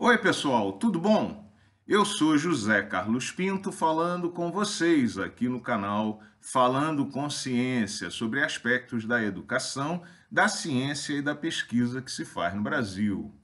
Oi, pessoal, tudo bom? Eu sou José Carlos Pinto falando com vocês aqui no canal Falando com Ciência sobre aspectos da educação, da ciência e da pesquisa que se faz no Brasil.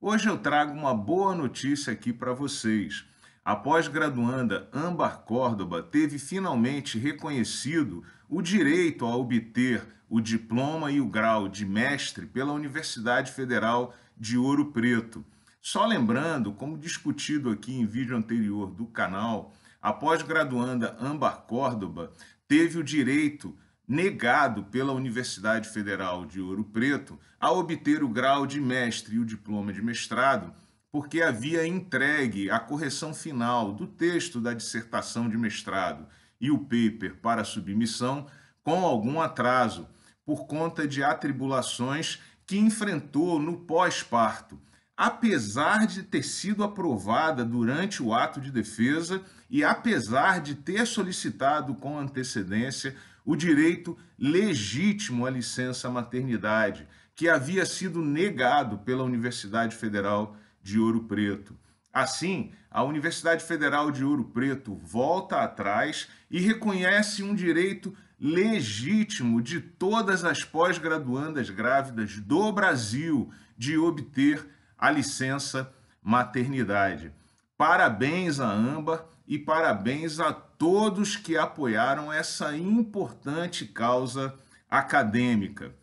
Hoje eu trago uma boa notícia aqui para vocês. A pós-graduanda Âmbar Córdoba teve finalmente reconhecido o direito a obter o diploma e o grau de mestre pela Universidade Federal de Ouro Preto só lembrando, como discutido aqui em vídeo anterior do canal, a pós-graduanda Âmbar Córdoba teve o direito negado pela Universidade Federal de Ouro Preto a obter o grau de mestre e o diploma de mestrado, porque havia entregue a correção final do texto da dissertação de mestrado e o paper para submissão com algum atraso, por conta de atribulações que enfrentou no pós-parto apesar de ter sido aprovada durante o ato de defesa e apesar de ter solicitado com antecedência o direito legítimo à licença maternidade, que havia sido negado pela Universidade Federal de Ouro Preto. Assim, a Universidade Federal de Ouro Preto volta atrás e reconhece um direito legítimo de todas as pós-graduandas grávidas do Brasil de obter a licença maternidade. Parabéns a Amba e parabéns a todos que apoiaram essa importante causa acadêmica.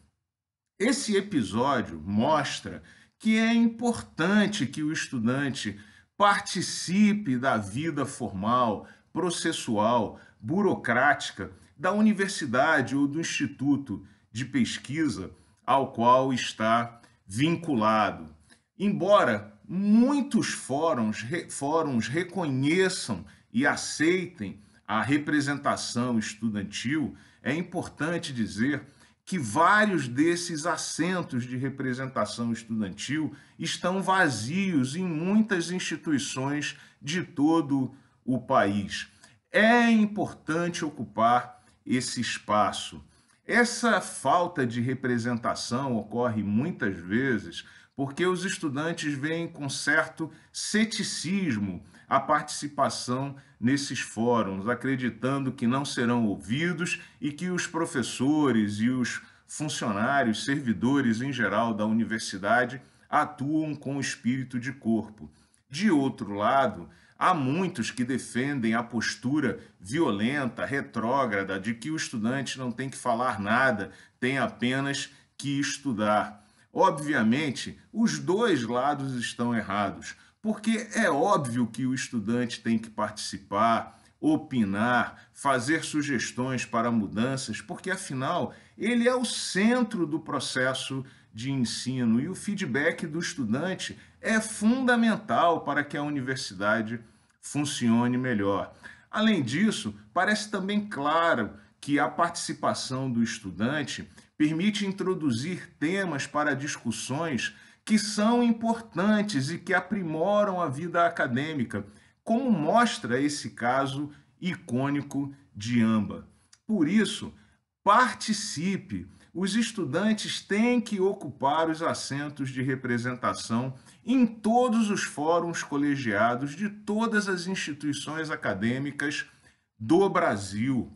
Esse episódio mostra que é importante que o estudante participe da vida formal, processual, burocrática da universidade ou do instituto de pesquisa ao qual está vinculado. Embora muitos fóruns, fóruns reconheçam e aceitem a representação estudantil, é importante dizer que vários desses assentos de representação estudantil estão vazios em muitas instituições de todo o país. É importante ocupar esse espaço. Essa falta de representação ocorre muitas vezes porque os estudantes veem com certo ceticismo a participação nesses fóruns, acreditando que não serão ouvidos e que os professores e os funcionários, servidores em geral da universidade atuam com espírito de corpo. De outro lado, há muitos que defendem a postura violenta, retrógrada, de que o estudante não tem que falar nada, tem apenas que estudar. Obviamente, os dois lados estão errados, porque é óbvio que o estudante tem que participar, opinar, fazer sugestões para mudanças, porque afinal ele é o centro do processo de ensino e o feedback do estudante é fundamental para que a universidade funcione melhor. Além disso, parece também claro que a participação do estudante permite introduzir temas para discussões que são importantes e que aprimoram a vida acadêmica, como mostra esse caso icônico de Amba. Por isso, participe. Os estudantes têm que ocupar os assentos de representação em todos os fóruns colegiados de todas as instituições acadêmicas do Brasil.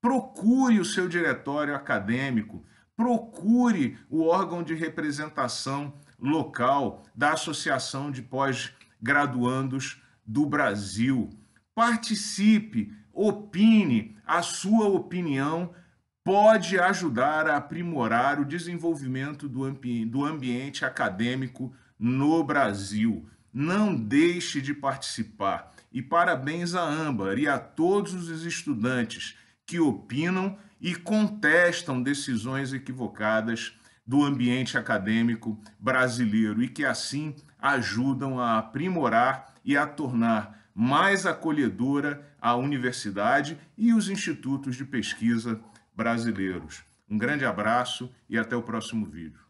Procure o seu diretório acadêmico, procure o órgão de representação local da Associação de Pós-Graduandos do Brasil. Participe, opine, a sua opinião pode ajudar a aprimorar o desenvolvimento do, ambi do ambiente acadêmico no Brasil. Não deixe de participar. E parabéns a Âmbar e a todos os estudantes que opinam e contestam decisões equivocadas do ambiente acadêmico brasileiro e que assim ajudam a aprimorar e a tornar mais acolhedora a universidade e os institutos de pesquisa brasileiros. Um grande abraço e até o próximo vídeo.